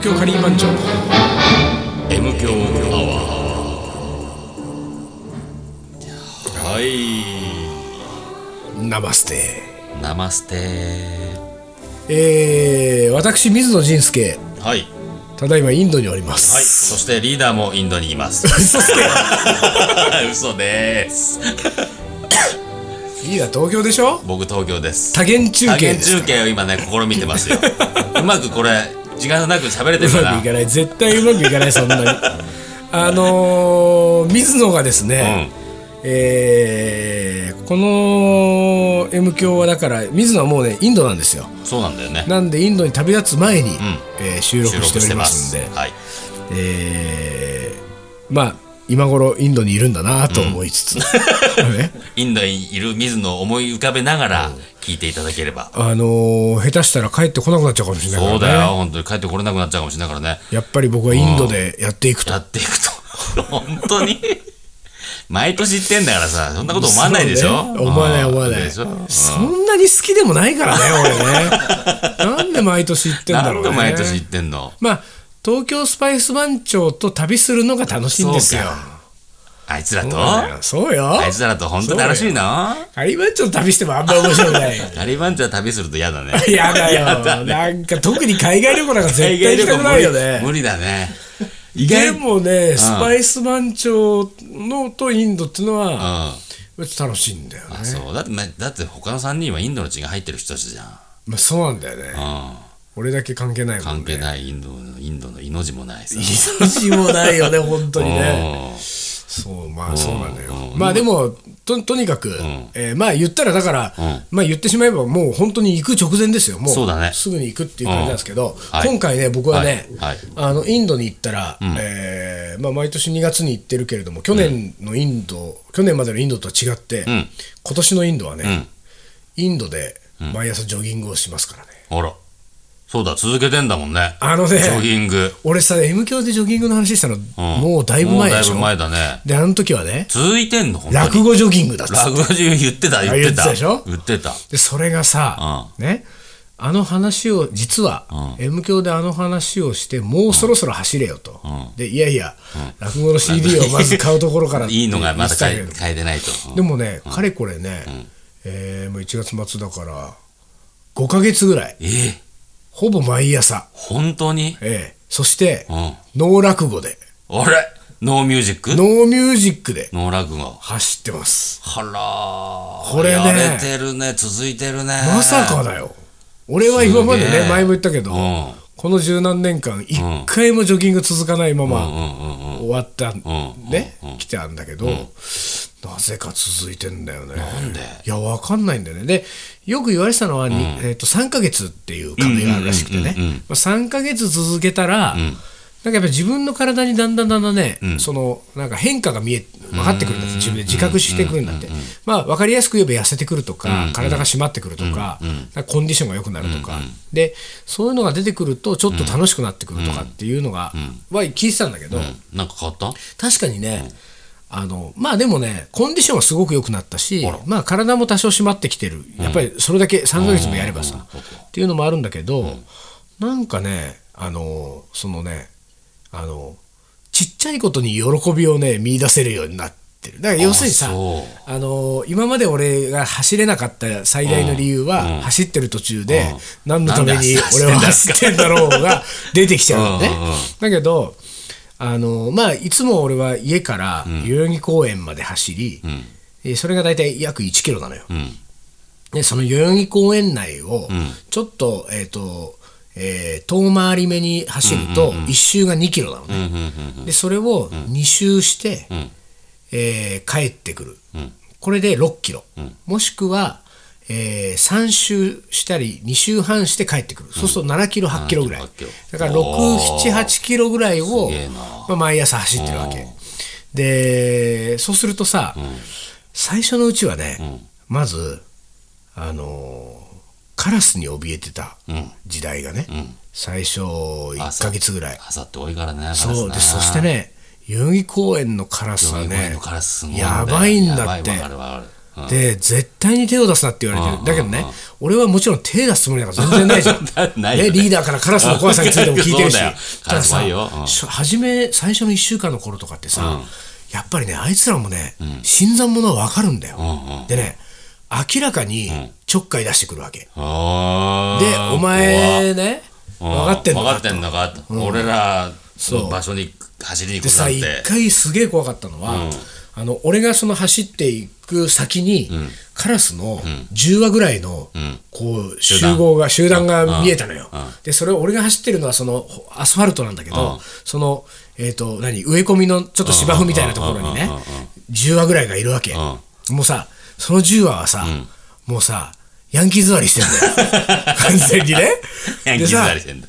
東京カリー番長。M 強アワー。はい。ナマステ。ナマステ。えー、私水野仁介。はい。ただいまインドにおります。はい。そしてリーダーもインドにいます。嘘つけ。嘘です。リーダー東京でしょ？僕東京です。多元中多元継です中継を今ね試みてますよ。うまくこれ時間なく喋れてうるかなまくいかない。絶対うまくいかないそんなに。あのー、水野がですね、えーこの M 響はだから水野はもうねインドなんですよ。そうなんだよね。なんでインドに旅立つ前に、えー収録しておりますすんで。はい。えーまあ今頃インドにいるんだなと思いつつ、ね。インドにいる水野を思い浮かべながら聞いていただければ、あのー下手したら帰ってこなくなっちゃうかもしれないからね。そうだよ。本当に。帰ってこれなくなっちゃうかもしれないからね。やっぱり僕はインドでやっていくと。やっていくと。本当に？毎年言ってんだからさ。そんなこと思わないでしょ、ね。思わない思わない。そんなに好きでもないからね俺ね。なんで毎年行ってんだろうね。何度毎年言ってんの？まあ東京スパイス番長と旅するのが楽しいんですよあいつらと？そうだよ。あいつらと本当に楽しいの？カリー番長と旅してもあんま面白くない。ガリバンチは旅すると嫌だね。やだよ。やだね。なんか特に海外旅行なんか絶対行きたくないよね。無理だね。でもね、スパイス番長のとインドっていうのうん。は、あ楽しいんだよね。そう。だってまだって他の3人はインドの血が入ってる人たちじゃん、まあそうなんだよね。うん、俺だけ関係ないもんね。関係ないインドのインドの命もないさ。命もないよね、本当にね。うんそう、まあそうなんだよ。う。んまあでも、ととにかく、えーまあ言ったらだから、うん。まあ言ってしまえばもう本当に行く直前ですよ。もうすぐに行くっていう感じなんですけど、はい。今回ね、僕はね、はい。はい。あのインドに行ったら、えーまあ毎年2月に行ってるけれども、去年のインド、去年までのインドとは違って、ん。今年のインドはね、うん。インドで毎朝ジョギングをしますからね。あらそうだ続けてんだもんね。あのねジョギング。俺さ、M 教でジョギングの話したの、もうだいぶ前でしょ。もうだいぶ前だね。で、あの時はね、続いてんの落語ジョギングだって落語中言ってた言ってた。言ってたでしょ？言ってた。でそれがさ、ねあの話を実は、M 教であの話をしてもうそろそろ走れよと、でいやいや、落語の CD をまず買うところから いいのがまだ買えてないと。でもね、かれこれね、えーもう1月末だから5ヶ月ぐらい。えー、ほぼ毎朝、本当に？ええ。そして、うん。ノー落語で。あれ？ no music？no music で。ノー落語。走ってます。はらー。これね。やれてるね。続いてるね。まさかだよ。俺は今までね前も言ったけど、うん。この十何年間一回もジョギング続かないまま終わったんね来てあるんだけどなぜか続いてんだよね。なんで？いやわかんないんだよね。でよく言われてたのはにえーと3ヶ月っていう壁があるらしくてね。うんうんうんうんまあ3ヶ月続けたらなんかやっぱ自分の体にだんだんだんだんね、そのなんか変化が見え分かってくるんだって自分で自覚してくるんだって、まあ分かりやすく言えば痩せてくるとか、体が締まってくるとか,、かコンディションが良くなるとか、でそういうのが出てくるとちょっと楽しくなってくるとかっていうのが、は聞いてたんだけど、なんか変わった？確かにね、あのまあでもねコンディションはすごく良くなったしまあ体も多少締まってきてる。やっぱりそれだけ3ヶ月もやればさ、っていうのもあるんだけど、なんかねあのそのねあのちっちゃいことに喜びをね見出せるようになってる。だから要するにさあの今まで俺が走れなかった最大の理由は、走ってる途中で、何のために俺は走ってんだろうが出てきちゃうのね。うんうんうん。だけどあの、まあ、いつも俺は家から代々木公園まで走り、えそれが大体約1キロなのよ。うん。でその代々木公園内をちょっと,、えーとえー遠回り目に走ると1周が2キロなのね。うんうんうんでそれを2周して、えー帰ってくる、これで6キロ、もしくは、え3周したり2周半して帰ってくる、そうすると7キロ8キロぐらい。7だからおー。678キロぐらいをまあ、毎朝走ってるわけ。でそうするとさ、最初のうちはね、まずあのーカラスに怯えてた時代がね、最初1か月ぐらい。朝って多いからねそう。でそしてね代々木公園のカラスはねやばいんだってで絶対に手を出すなって言われてる、だけどね、俺はもちろん手出すつもりなんか全然ないじゃん。ないよね。リーダーからカラスの怖さについても聞いてるし。初め最初の1週間の頃とかってさ、やっぱりねあいつらもね、新参者は分かるんだよ、でね明らかにちょっかい出してくるわけ、でお前ね怖分かってんのか分かってんのかと、俺らの場所に走りにでさ一行くなんて回すげえ怖かったのは、あの俺がその走っていく先に、カラスの10羽ぐらいの、こう集合が集団が見えたのよ、でそれを俺が走ってるのはそのアスファルトなんだけど、その、えーと何植え込みのちょっと芝生みたいなところにね、10羽ぐらいがいるわけ、もうさその10羽はさ、もうさヤンキー座りしてんだよ。完全にね。ヤンキー座りしてんだ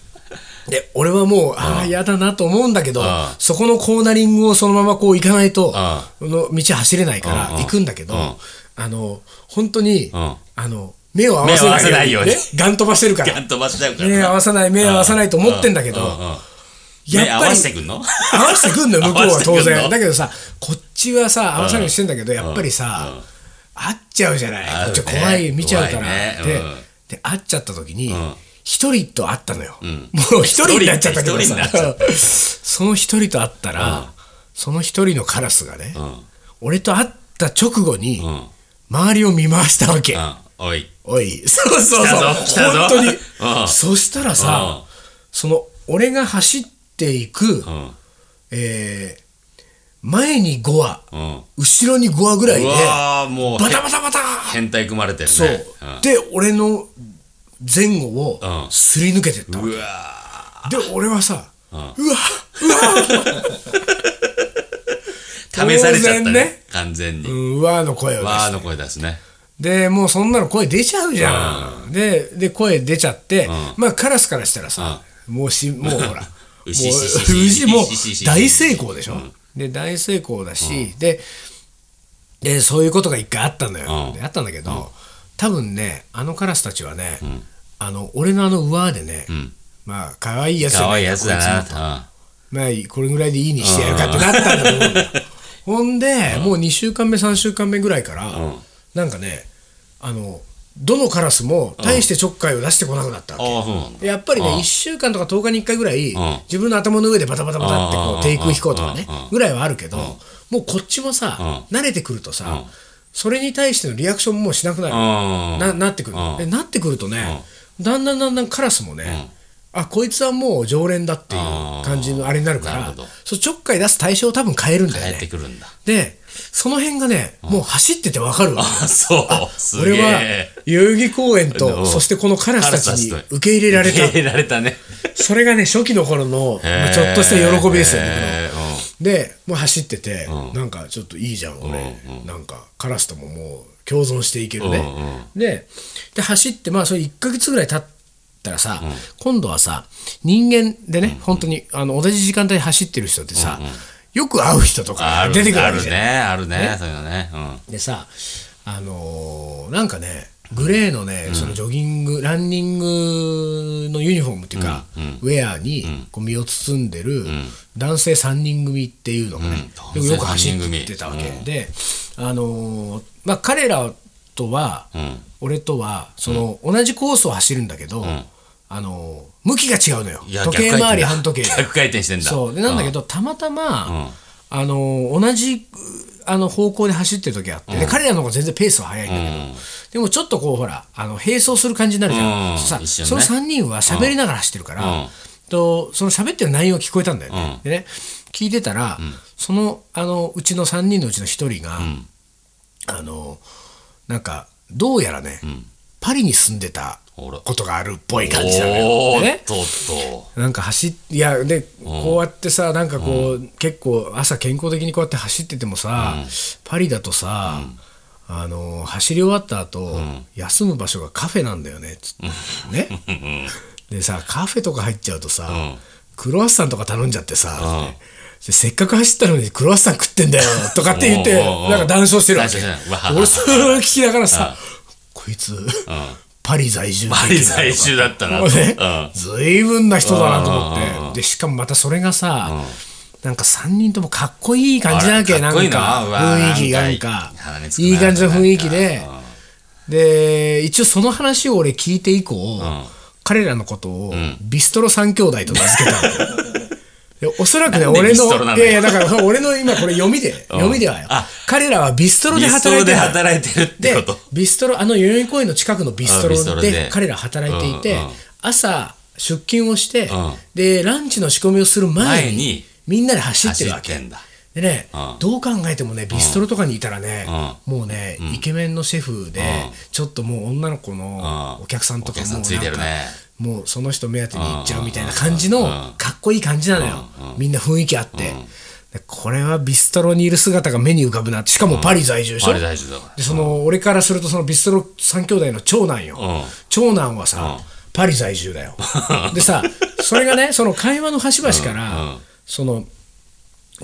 で俺はもうああ嫌だなと思うんだけどんそこのコーナリングをそのままこう行かないとの道走れないから行くんだけどあの本当にんあの目を合わせないようにねガン飛ばしてるから。ガン飛ばしちゃうから目合わさない目合わさないと思ってんだけどやっぱり目合わせてくんの？合わせてくんのよ 向こうは当然。だけどさこっちはさ合わさないようにしてんだけどやっぱりさ会っちゃうじゃない。こっちは怖い見ちゃうから。で会っちゃった時にん一人と会ったのよ。もう一人になっちゃったけどさ。その一人と会ったらその一人のカラスがねうん。俺と会った直後にうん。周りを見回したわけ。うん。おい。おい。そうそうそう。本当に。うん。そしたらさその俺が走っていくうん。えー前に5羽うん。後ろに5羽ぐらいでバタバタバタ変態組まれてるね。そう、ん。で俺の前後をうんすり抜けてったわうわけで俺はさ、うわうわー。試されちゃったねね。完全に。うんうわの声を出して。わーの声出すね。でもうそんなの声出ちゃうじゃん、でで声出ちゃって、まあカラスからしたらさ、もうしもうほら もう牛牛も大成功でしょ、で大成功だし、ででそういうことが一回あったん。だよ、あったんだけど、多分ねあのカラスたちはね、あの俺のあの上でね、ん。まあ可愛いやつじゃない可愛いやつだこいつもと。なまあこれぐらいでいいにしてやるかってなったんだと思うん。だよほんで、もう2週間目3週間目ぐらいから、なんかねあのどのカラスも大してちょっかいを出してこなくなったわけ、ああそうなんだ。やっぱりね、うん。1週間とか10日に1回ぐらい、ん。自分の頭の上でバタバタバタってこうん。う低空飛行とかねうん。ぐらいはあるけど、もうこっちもさ、慣れてくるとさ、うん。それに対してのリアクションももうしなくなる、うん。ななってくる、なってくるとね、だんだんだんだんカラスもね、あこいつはもう常連だっていう感じのあれになるからそうちょっかい出す対象を多分変えるんだよ帰ってねくるんだ。でその辺がね、もう走っててわかるわあそう。俺はえ。代々木公園とうん。そしてこのカラスたちに受け入れられた。受け入れられたね。それがね初期の頃のまあちょっとした喜びですよねでもう走ってて、うん。なんかちょっといいじゃん俺、うん。なんかカラスとももう共存していけるね、うんでで走ってまあそれ1ヶ月ぐらい経ったらさ、今度はさ人間でね、本当にあの同じ時間帯で走ってる人ってさ、よく会う人とか出てくるわけじゃん。あるね。あるね。そういうのね。うん。でさあのーなんかねグレーのね、そのジョギングランニングのユニフォームっていうか、ウェアにこう身を包んでる男性3人組っていうのがね、うん。よく走ってたわけ、うんであのーまあ彼らとは、うん。俺とはその、同じコースを走るんだけど、あのー向きが違うのよ。時計回り半時計で。逆回転してんだ。そう。でなんだけど、たまたま、あの同じあの方向で走ってる時があって、で彼らの方が全然ペースは速いんだけど、でもちょっとこうほらあの並走する感じになるじゃん、うん。さ一緒にそのね3人は喋りながら走ってるから、うん。とその喋ってる内容が聞こえたんだよね、うん。でね聞いてたら、そのあのうちの3人のうちの1人が、あのなんかどうやらね、パリに住んでたことがあるっぽい感じなのよ。でねおーっと。っなんか走っいやでこうやってさなんかこう、結構朝健康的にこうやって走っててもさ、パリだとさ、あの走り終わった後、休む場所がカフェなんだよねつって。ね。でさカフェとか入っちゃうとさ、ん。クロワッサンとか頼んじゃってさ、でせっかく走ったのにクロワッサン食ってんだよ とかって言ってなんか談笑してるわけ。俺それを聞きながらさ、こいつ、パリ在住パリ在住だったなねうん。随分な人だなと思って。でしかもまたそれがさなんか3人ともかっこいい感じなわけ。なんか雰囲気ななんんかいい感じの雰囲気で。で一応その話を俺聞いて以降、彼らのことをビストロ三兄弟と名付けたの。でおそらくね、俺の、いやいや、だから、俺の今、これ読みで、読みではよ。あ。彼らはビストロでビストロで働いてる。働いてるってでこと。ビストロあの代々木公園の近くのビストロで。彼ら働いていて、朝出勤をして、うん。でランチの仕込みをする前にみんなで走ってるわけ。でね、うん。どう考えてもねビストロとかにいたらね、もうね、イケメンのシェフで、ちょっともう女の子のうん。お客さんとかもうなんかもうその人目当てに行っちゃうみたいな感じのかっこいい感じなのよ、みんな雰囲気あって、でこれはビストロにいる姿が目に浮かぶな。しかもパリ在住でしょ、パリ在住だから。でその俺からするとそのビストロ三兄弟の長男よ、うん。長男はさ、パリ在住だよ。でさ それがねその会話の端々から、その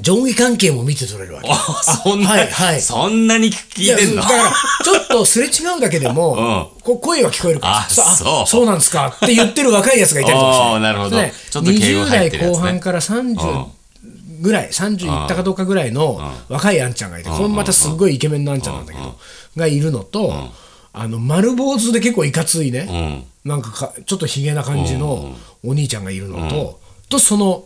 上下関係も見て取れるわけ。あそんな、はいはい。そんなに聞いてんの？やだからちょっとすれ違うだけでも、こう声は聞こえるからあそうそう。なんですかって言ってる若いやつがいたりとか。してなるほど。ねちょっと敬語入ってるやつね。20代後半から30ぐらい30いったかどうかぐらいの若いあんちゃんがいてこれまたすごいイケメンのあんちゃんなんだけどがいるのとあの丸坊主で結構いかついね。なんかかちょっとひげな感じのお兄ちゃんがいるのととその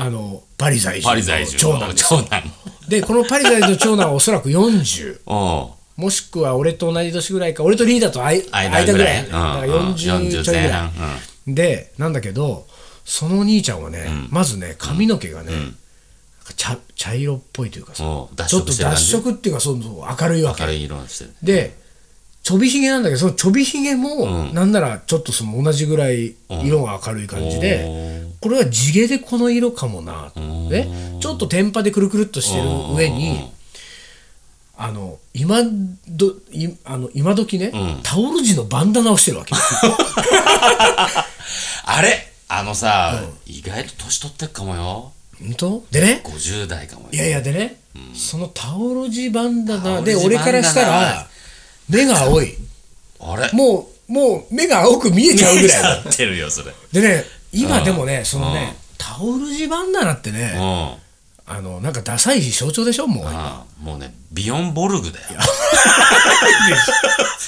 あのパリ在住の長の男長男。でこのパリ在住の長男はおそらく40 う。んもしくは俺と同じ年ぐらいか俺とリーダーと間間ぐらい、間ぐらい。だからうんうん。40ちょいぐ前ら半い、でなんだけどその兄ちゃんはね、まずね髪の毛がね、茶茶色っぽいというかさちょっと脱色っていうかそうそう明るいわけ。でちょびひげなんだけどそのちょびひげも、なんならちょっとその同じぐらい色が明るい感じで、これは地毛でこの色かもな。と思ってちょっと天パでくるくるっとしてる上に、あの今どいあの今時ね、タオル地のバンダナをしてるわけ。あれ？あのさ、意外と年取ってっかもよ。本当？でね。50代かもよ。いやいやでね、そのタオル地バンダナで俺からしたら目が青い。あれ？もうもう目が青く見えちゃうぐらいだ。なってるよそれ。でね今でもねそのねタオル地バンダナってうん。ねああのなんかダサいし象徴でしょもう。あもうねビヨンボルグだよ。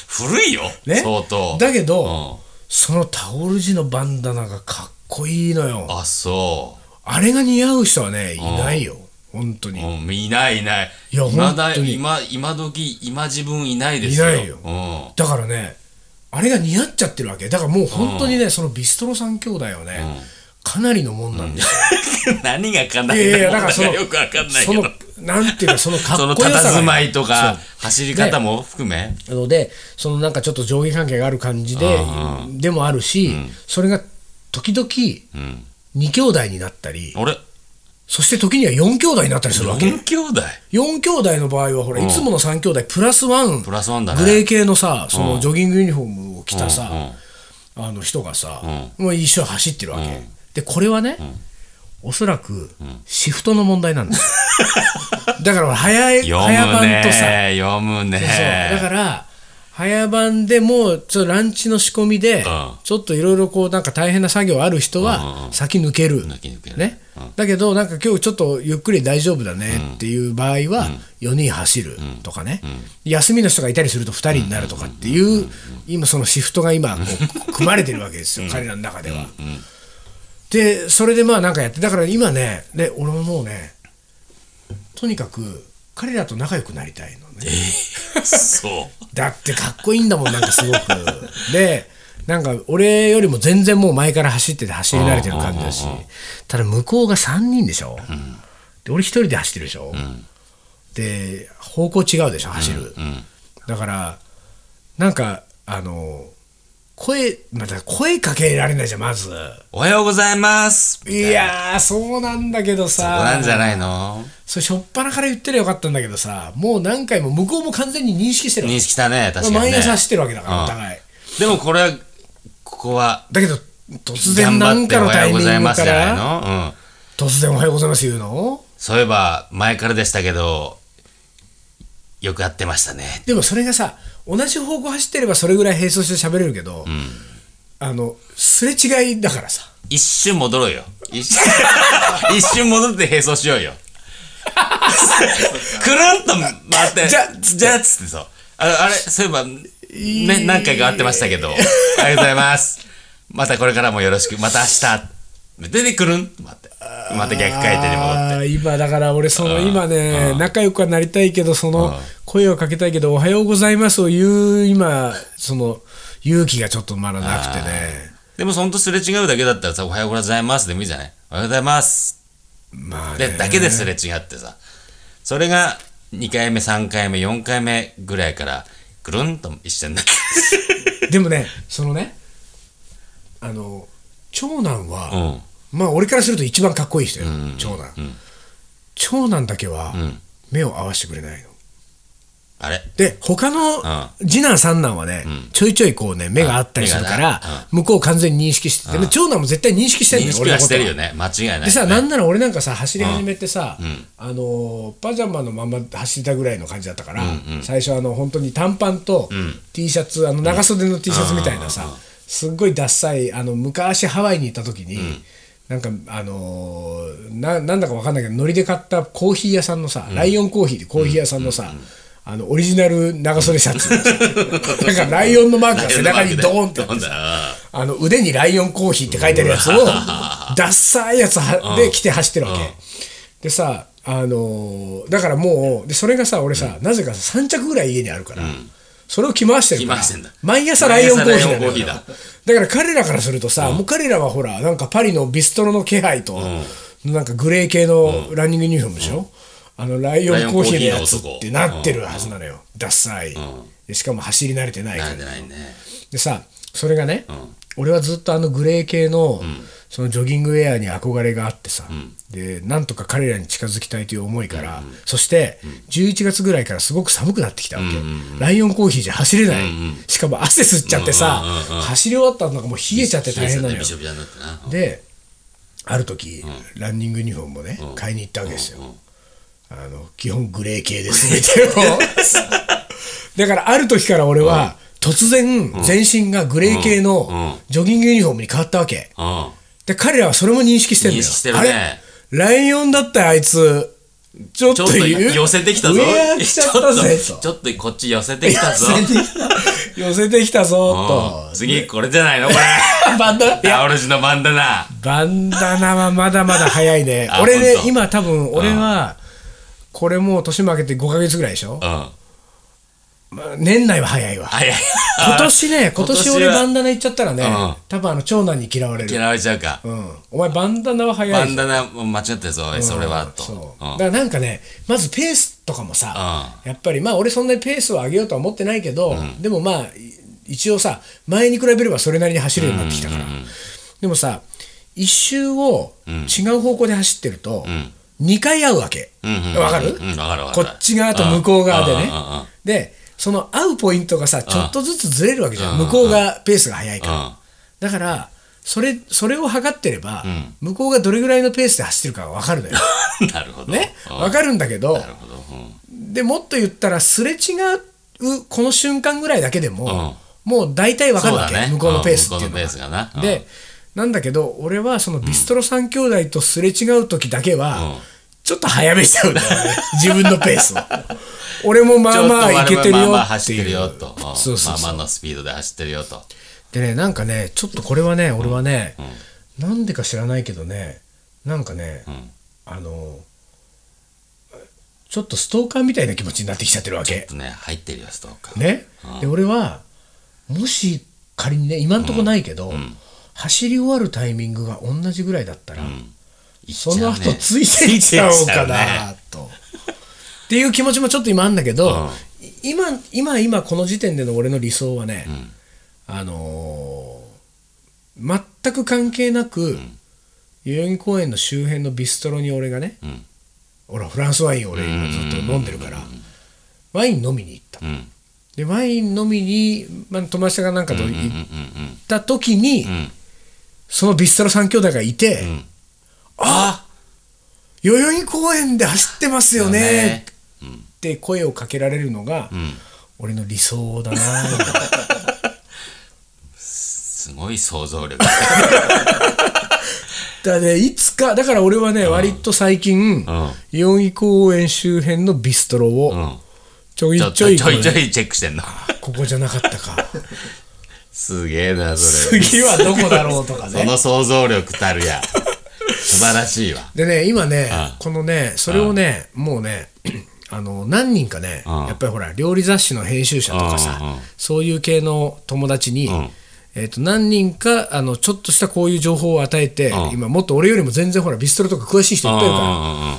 古いよ、ね。相当。だけど、うん。そのタオル地のバンダナがかっこいいのよ。あそあれが似合う人はねいないよ。本当う、に。うん、いないいない。いや本当に。今今時今自分いないですよ。いないよ。だからねあれが似合っちゃってるわけ。だからもう本当にね、そのビストロ三兄弟はね、かなりのもんなんですよ、うん、何がかないいやいやのだかよくわかんないけそのどなんていうかそのかっそのこよさが。佇まいとかそう。走り方も含め。なのでそのなんかちょっと上下関係がある感じで、でもあるし、それが時々うん。2兄弟になったり。あれ？そして時には4兄弟になったりするわけ。4兄弟？4兄弟の場合はほら、いつもの3兄弟プラスワンプラスワンだね。グレー系のさそのジョギングユニフォームを着たさ、うん。あの人がさ、もう一緒に走ってるわけ、でこれはね、おそらくシフトの問題なんだよ。だから早い早番とさ。ね読むね。そう。だから早番でもうちょっとランチの仕込みで、んちょっといろいろこうなんか大変な作業ある人は先抜ける、抜き抜ける。ね。だけどなんか今日ちょっとゆっくり大丈夫だねっていう場合は4人走るとかね、休みの人がいたりすると2人になるとかっていう今そのシフトが今こう組まれてるわけですよ、彼らの中では。でそれでまあなんかやってだから今ねで俺ももうねとにかく彼らと仲良くなりたいのね。そう。だってかっこいいんだもんなんかすごく。でなんか俺よりも全然もう前から走ってて走り慣れてる感じだしただ向こうが3人でしょ、で俺1人で走ってるでしょ、で方向違うでしょ走る、だからなんかあの声また声かけられないじゃんまず。おはようございます。いやーそうなんだけどそこさなんじゃないの？それしょっぱなから言ってりゃよかったんだけどさもう何回も向こうも完全に認識してる認識したね確かにね。毎朝走ってるわけだから、うん。お互い。でもこれはここはだけど突然なんかのタイミングかじゃないらの、うん、突然おはようございます言うの？そういえば前からでしたけどよくやってましたね。でもそれがさ同じ方向走ってればそれぐらい並走して喋れるけど、あのすれ違いだからさ一瞬戻ろうよ。一瞬 一瞬戻って並走しようよ。くるんと回って、じゃじゃあっつってそう。ああれ、そういえば、ね、何回か会ってましたけど、ありがとうございます。またこれからもよろしく、また明日。で、で、くるんと回って、また逆回転に戻って。今だから俺その今ね仲良くはなりたいけどその声をかけたいけど「おはようございます」を言う今その勇気がちょっとまだなくてねでも、ほんとすれ違うだけだったらさ、おはようございますでもいいじゃない？おはようございます。まあねで、だけですれ違ってさ。それが、2回目、3回目、4回目ぐらいから、ぐるんと一緒になって。でもねそのねあの長男は、うん。まあ俺からすると一番かっこいい人よ、ん。長男、うん。長男だけはうん。目を合わせてくれないの。あれ？で他の次男三男はね、ちょいちょいこうね目があったりするから、向こう完全に認識してて、でも長男も絶対認識してるんだよ認識はしてるよねね。間違いない、ね。でさ、なんなら俺なんかさ走り始めてさ、ん。あのーパジャマのまま走ったぐらいの感じだったから、最初あの本当に短パンと T シャツ、あの長袖の T シャツみたいなさ、すっごいダッサいあの昔ハワイに行った時に、なんかあのーななんだかわかんないけどノリで買ったコーヒー屋さんのさ、ライオンコーヒーでコーヒー屋さんのさ、あのオリジナル長袖シャツ。なんかライオンのマークが背中にドーンってあの腕にライオンコーヒーって書いてあるやつをダッサいやつはで着て走ってるわけ。でさあのーだからもうでそれがさ俺さ、なぜかさ3着ぐらい家にあるから、それを着回してるから。着回してんだ。毎朝ライオンコーヒーなのよ毎朝ライオンコーヒーだだから彼らからするとさ、もう彼らはほらなんかパリのビストロの気配と、なんかグレー系のランニングユニフォームでしょ、あのライオンコーヒーのやつってなってるはずなのよ、ダッサい、でしかも走り慣れてないから慣れてないね。でさそれがね、俺はずっとあのグレー系の、そのジョギングウェアに憧れがあってさ、でなんとか彼らに近づきたいという思いから、そして11月ぐらいからすごく寒くなってきたわけ、ライオンコーヒーじゃ走れない、しかも汗吸っちゃってさ、走り終わったのがもう冷えちゃって大変なのよ。である時、ランニングユニフォームをね、買いに行ったわけですよ、あの基本グレー系で全てをだからある時から俺は、突然全身がグレー系のジョギングユニフォームに変わったわけ。うん。で彼らはそれも認識してるんだよ。認識してるね。あれ？ライオンだったよあいつ。ちょっと寄せてきたぞ。ちょっと、ちょっとこっち寄せてきたぞ。寄せてきたぞと。うん。次、これじゃないのこれ。バンダナ。オルジのバンダナ。バンダナはまだまだ早いね。あ俺ね今多分俺はこれもう年も明けて5ヶ月ぐらいでしょ？うん。年内は早いわ。い。今年ね今年俺バンダナ行っちゃったらねうん。多分あの長男に嫌われる。嫌われちゃうか。うん。お前バンダナは早いバンダナも間違ってるぞ、それは、と。そう。うん。だからなんかねまずペースとかもさやっぱりまあ俺そんなにペースを上げようとは思ってないけどでもまあい一応さ前に比べればそれなりに走るようになってきたから。でもさ一周を違う方向で走ってると2回会うわけ。わかる？うんわかるわかる。こっち側と向こう側でね。でその会うポイントがさちょっとずつずれるわけじゃん。向こうがペースが速いから。だからそれそれを測ってれば、向こうがどれぐらいのペースで走ってるかが分かるのよ。うん。なるほど。ね、うん。分かるんだけどなるほど。うん。でもっと言ったらすれ違うこの瞬間ぐらいだけでも、もう大体分かるわけ、ね。向こうのペースっていうのが。なうんでなんだけど俺はそのビストロ3兄弟とすれ違う時だけは、うんちょっと早めちゃうんだよね自分のペースを。俺もまあまあいけてるまあまあよっていう。走ってるよと。まあまあのスピードで走ってるよと。でねなんかねちょっとこれはね俺はね、なんでか知らないけどねなんかね、んあのちょっとストーカーみたいな気持ちになってきちゃってるわけ。ね、入ってるよ、ストーカー。ね、で俺はもし仮にね今んとこないけど、走り終わるタイミングが同じぐらいだったら、その後ついていっちゃおうかなと。っていう気持ちもちょっと今あるんだけど、今今今この時点での俺の理想はね、あのー全く関係なく、代々木公園の周辺のビストロに俺がね、ん。ほらフランスワインを俺今ずっと飲んでるから、ワイン飲みに行った。うん。でワイン飲みに、まあ、友達がなんかと行った時に、ん。そのビストロ3兄弟がいて、んあ代々木公園で走ってますよね。ね。って声をかけられるのが、ん。俺の理想だな。すごい想像力。だねいつかだから俺はね、割と最近、代々木公園周辺のビストロをちょいちょいちょいちょいチェックしてんの。ここじゃなかったか。すげえな、それ。次はどこだろうとかね。その想像力たるや。素晴らしいわ。でね今ねあこのねそれをねもうね あの何人かねうん。やっぱりほら料理雑誌の編集者とかさそういう系の友達に、ん。えー、と何人かあのちょっとしたこういう情報を与えて、うん。今もっと俺よりも全然ほらビストロとか詳しい人いっぱいいるから、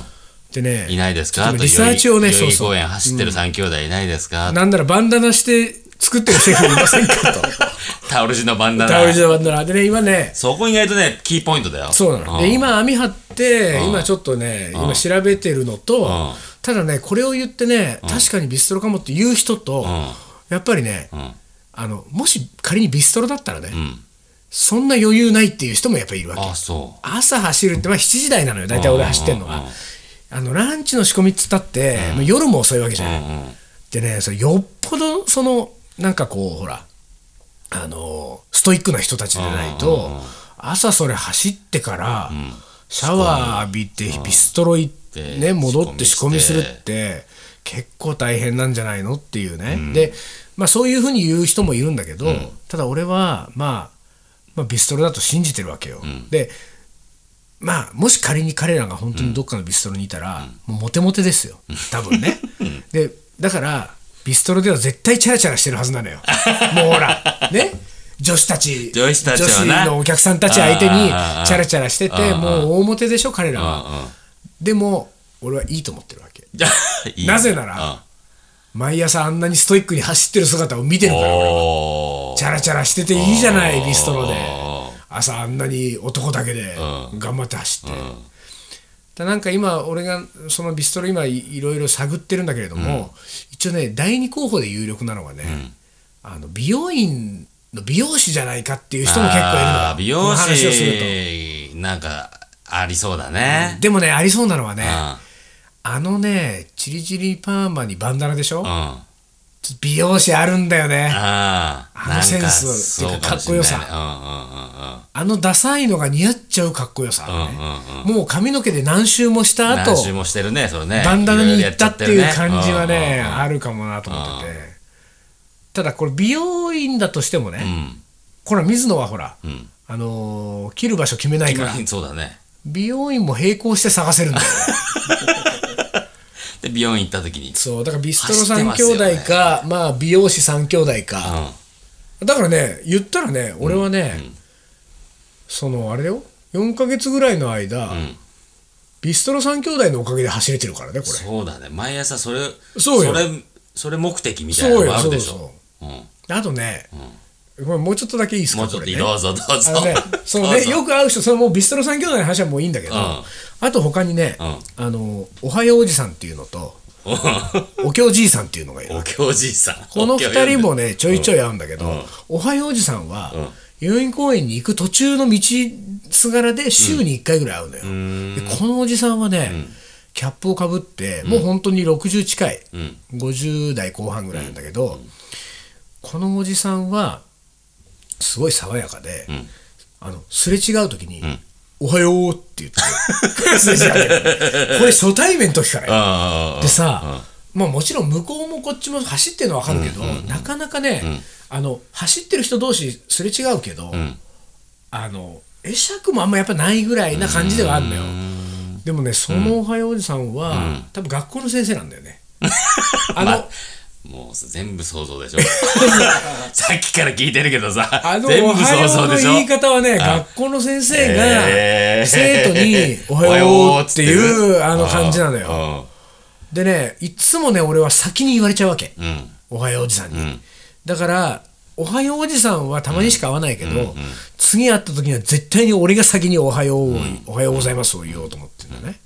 でねいないですか？とリサーチをねそうそう。公園走ってる三兄弟いないですか？なんならバンダナして作ってるシェフいませんかと タオル地のバンダナ。タオル地のバンダナ。でね今ねそこ意外とねキーポイントだよ。そうなの。ん。で、今網張って、うん。今ちょっとね、今調べてるのと、ん。ただね、これを言ってね、確かにビストロかもって言う人と、やっぱりね、ん。あの、もし仮にビストロだったらね、ん。そんな余裕ないっていう人もやっぱりいるわけ。朝走るって、まあ7時台なのよ、大体俺走ってんのは。あの、ランチの仕込みっつったって、夜も遅いわけじゃない。でね、それよっぽど、その、なんかこう、ほら、あの、ストイックな人たちでないと、朝それ走ってから、シャワー浴びて、ビストロ行って、ね、で戻って仕込みするって、結構大変なんじゃないのっていうね。で、まあそういうふうに言う人もいるんだけど、ただ俺は、まあ、まあ、ビストロだと信じてるわけよ。で、まあ、もし仮に彼らが本当にどっかのビストロにいたら、もうモテモテですよ、多分ね。で、だから、ビストロでは絶対チャラチャラしてるはずなのよ。もうほら、ね？女子たち、女子たちのお客さんたち相手にチャラチャラしてて、もう大モテでしょ、彼らうんは。でも、俺はいいと思ってるわけ。なぜなら毎朝あんなにストイックに走ってる姿を見てるから、俺はチャラチャラしてていいじゃない、ビストロであ。朝あんなに男だけで頑張って走って。だなんか今、俺がそのビストロ今いいろいろ探ってるんだけれども、一応ね、第二候補で有力なのはね、あの美容院の美容師じゃないかっていう人も結構いるの美容この話をすると。師なんかありそうだね。でもね、ありそうなのはね、うん。あのね、チリチリパーマにバンダナでしょ、うん美容師あるんだよね。ああのセンスっていうかかっこよさ。あのダサいのが似合っちゃうかっこよさ、もう髪の毛で何周もした後何周もしてるねそれね。バンダナに行ったっていう感じはねあるかもなと思ってて。ただこれ美容院だとしてもね、うん。これ水野はほら、うん。あのー切る場所決めないから。うんそうだね。美容院も並行して探せるんだよ。ね で美容院行った時にそうだからビストロ3走ってます兄弟か、まあ美容師3兄弟か、うだからね言ったらね俺はね、そのあれよ4ヶ月ぐらいの間、ん。ビストロ3兄弟のおかげで走れてるからねこれ。そうだね。毎朝それそうよ。れそれ目的みたいなのもあるでしょ。そううん。あとね、これもうちょっとだけいいですか？もうちょっとね。どうぞどうぞ。ね、そうね、よく会う人、それもうビストロ3兄弟の話はもういいんだけど、うん。あと他にね、うん。あの、おはようおじさんっていうのと、おきょうじいさんっていうのがいる。お経じいさん。この二人もね、ちょいちょい会うんだけど、うん。おはようおじさんは、代々木公園に行く途中の道すがらで週に1回ぐらい会うのよ。でこのおじさんはね、キャップをかぶって、もう本当に60近い、ん。50代後半ぐらいなんだけど、このおじさんは、すごい爽やかで、あのすれ違う時に、おはようって言って、これ初対面の時からでさ、まあ、もちろん向こうもこっちも走ってるのは分かるけど、なかなかね、あの走ってる人同士すれ違うけど、あの会釈もあんまやっぱないぐらいな感じではあるのよ。でもねそのおはようおじさんは、多分学校の先生なんだよね。あの、もう全部想像でしょ。さっきから聞いてるけどさ。あの、全部想像でしょ。言い方はね、学校の先生がへー。生徒におはようっていうあの感じなのよ。よでね、いつもね、俺は先に言われちゃうわけ。うん。おはようおじさんに。ん。だから、おはようおじさんはたまにしか会わないけど、次会った時には絶対に俺が先におはようを、おはようございますを言おうと思ってるんだね。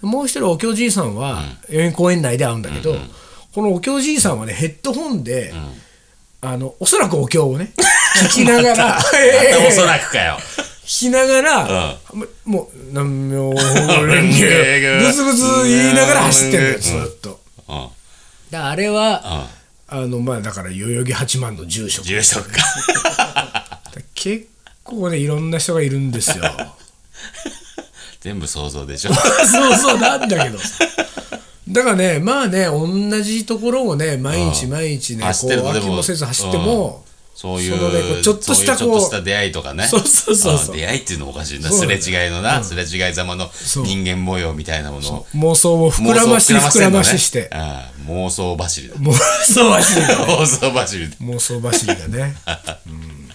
もう一人、お経じいさんは、代々木公園内で会うんだけど、このお経じいさんはね、ヘッドホンで、あの、おそらくお経をね、聞きながら、おそらくかよ。聞きながら、ももう、南無蓮華、ブツブツ言いながら走ってるよ、ずーっと。うん。うんだあれは、あの、まあ、だから、代々木八幡の住職。住職か。結構ねいろんな人がいるんですよ。全部想像でしょ。そうそうなんだけどさだからねまあね同じところをね毎日毎日ね走ってるこう飽とでもきもせず走っても、そういうそのねこうちょっとしたそういうちょっとこうした出会いとかね。そうそうそうそう。あ出会いっていうのもおかしいな。そうだね。すれ違いのな、すれ違いざまの人間模様みたいなものを。妄想を膨らまし膨らましして。ああ妄想走りだ。妄想走りが妄想走り妄想走りがね、うん、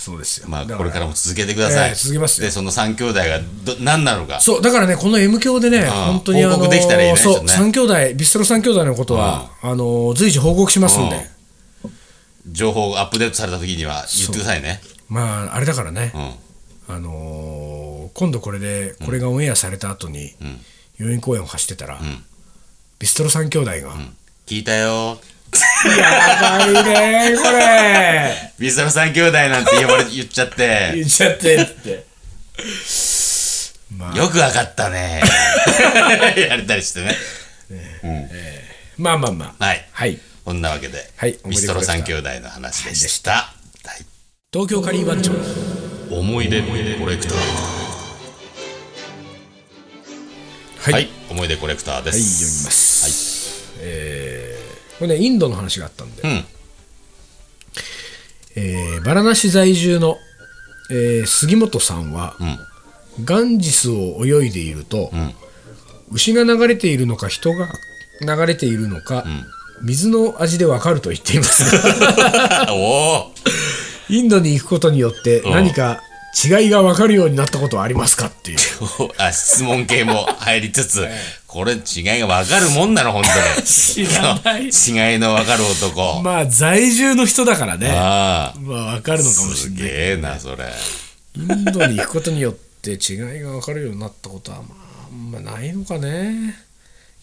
そうですよ。まあだこれからも続けてください、ええ続けますよ。でその三兄弟がど何なのか。そうだからねこの M 教でね本当にあの報告できたらいいねそうちょっとね。三兄弟ビストロ三兄弟のことは、あの随時報告しますんで、うん。情報アップデートされた時には言ってくださいね。まああれだからね、うん。あのー今度これでこれがオンエアされた後に、代々木公園を走ってたら、ビストロ三兄弟が、聞いたよやばいねこれ。ビストロ三兄弟なんて呼ばれ言っちゃって。言っちゃってって。ま あよくわかったね。やれたりしてね。まあまあまあ。はい。はい。こんなわけで、はいビストロ三兄弟の話でした、はい。東京カリー番長。思い出コレクター。はい、はい、思い出コレクターではい、す読みます。えーこれね、インドの話があったんで、うん。えーバラナシ在住の、えー杉本さんは、ガンジスを泳いでいると、牛が流れているのか人が流れているのか、水の味でわかると言っています。インドに行くことによって何か違いがわかるようになったことはありますかっていう。あ質問系も入りつつ、これ違いがわかるもんなの本当に。知らない。違いのわかる男、まあ在住の人だからね。あまあわかるのかもしれない。げえなそれ。インドに行くことによって違いが分かるようになったことはまああんまないのかね。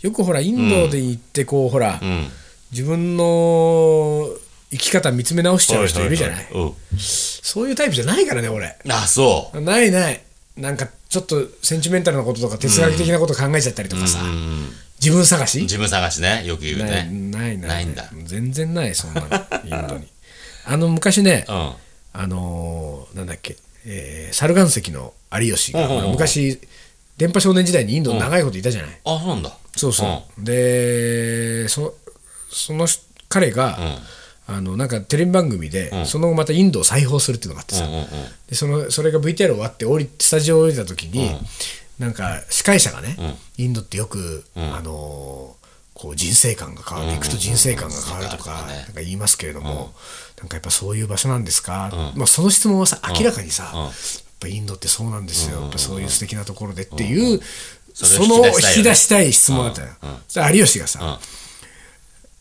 よくほらインドで行ってこう、ほら、うん。自分の生き方見つめ直しちゃう人いるじゃない。うん。そういうタイプじゃないからね俺。あそう。ないない。なんかちょっとセンチメンタルなこととか哲学的なこと考えちゃったりとかさ、自分探し？自分探しね。よく言うないねないない。ないんだ。全然ないそんなの。インドに。あの昔ね、うん。あのーなんだっけ、えー、サルガン石の有吉が、昔電波少年時代にインドに長いこといたじゃない、あそうなんだ。そうそう、でそその彼が、あのなんかテレビ番組で、その後またインドを再訪するっていうのがあってさ、でそのそれが VTR 終わって降りスタジオを降りた時に、なんか司会者がね、インドってよく、あのーこう人生観が変わる、行くと人生観が変わるとか,、なんか言いますけれども、なんかやっぱそういう場所なんですか、まあ、その質問はさ明らかにさ、やっぱインドってそうなんですよ、やっぱそういう素敵なところでっていう、その引引き出したい質問だったよ。有吉がさ、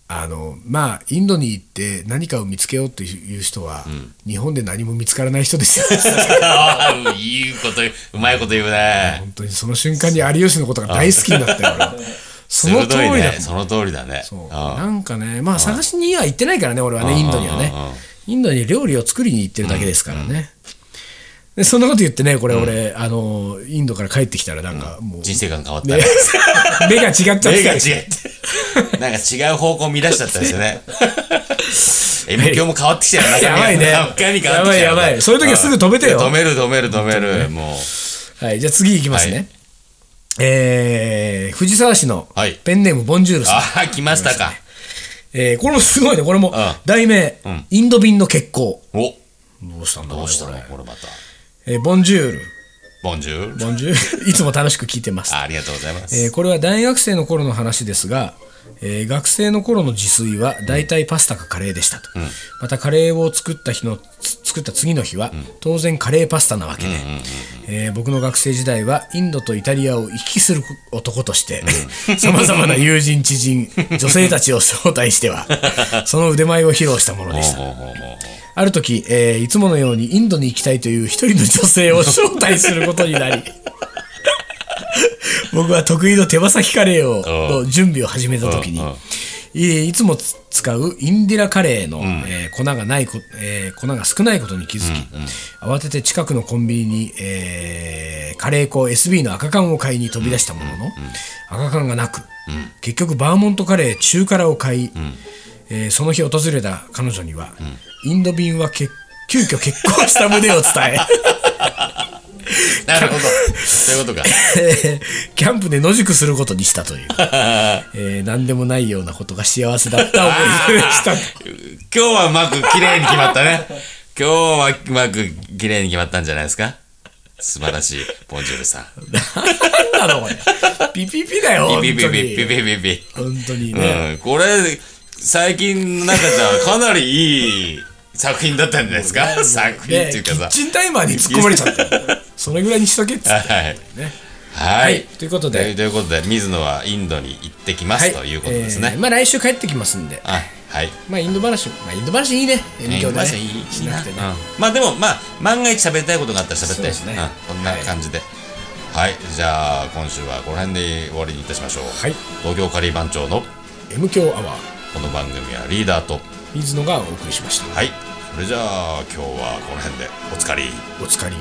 あのまあインドに行って何かを見つけようという人は、日本で何も見つからない人ですよ。ああいいこと言ううまいこと言うね本当にその瞬間に有吉のことが大好きになったよ俺 その通りだね。その通りだね。そう。あなんかねまあ探しには行ってないからね俺はねインドにはね。うん。うんうんインドに料理を作りに行ってるだけですからね。でそんなこと言ってねこれ俺あのインドから帰ってきたらなんかもう。人生観変わったね。ね。目が違っちゃって。目が違ってなんか違う方向見出しちゃったりしてね。M 響も変わってきたよなやばいね。中身変わってきやばいやばい。そういう時はすぐ止めてよ。止める止める止める。もはいじゃあ次いきますね、はい。えー藤沢市のはい。ペンネームボンジュールうさん、ああ来ましたか。えーこれもすごいね。これもん。題名、インド便の欠航。お。どうしたんだどうしたの？これまた。えーボンジュール。ボンジュール？ボンジュール。いつも楽しく聞いてます。あありがとうございます。えーこれは大学生の頃の話ですが、えー学生の頃の自炊は大体パスタかカレーでしたと、またカレーを作った日のつ作った次の日は、当然カレーパスタなわけで、えー僕の学生時代はインドとイタリアを行き来する男としてさまざまな友人知人女性たちを招待しては その腕前を披露したものでした。ある時、えーいつものようにインドに行きたいという一人の女性を招待することになり 僕は得意の手羽先カレーをうん。の準備を始めた時にうんうん。いいつもつ使うインディラカレーの、えー粉がないこ、えー粉が少ないことに気づき、慌てて近くのコンビニに、えーカレー粉 SB の赤缶を買いに飛び出したものの、赤缶がなく、結局バーモントカレー中辛を買い、えーその日訪れた彼女には、インド便は欠急遽結婚した旨を伝え なるほど。そういうことか。キャンプで野宿することにしたという、えー何でもないようなことが幸せだった思い出でした。今日はうまく綺麗に決まったね。今日はうまく綺麗に決まったんじゃないですか？素晴らしいボンジュールさん。なんなのこれ。ピピピだよピピピピピピ。ピ本当にね、うん、これ最近の中じゃかなりいい作品だったんじゃないですか？作品っていうかさ。キッチンタイマーに突っ込まれちゃった。それぐらいにしとけっつって。はい。ね。はい、はい。ということで。ということで水野はインドに行ってきます、ということですね、えーまあ来週帰ってきますんで。あはい。まあインド話まあインド話いいね。ね。M 教でねいいしなね。うん。まあでもまあ万が一喋りたいことがあったら喋ったりそうですね。うん、こんな感じで。はい、じゃあ今週はこの辺で終わりにいたしましょう、はい。東京カリー番長の M 教アワーこの番組はリーダーと水野がお送りしました。はいそれじゃあ今日はこの辺でおつかり。おつかり。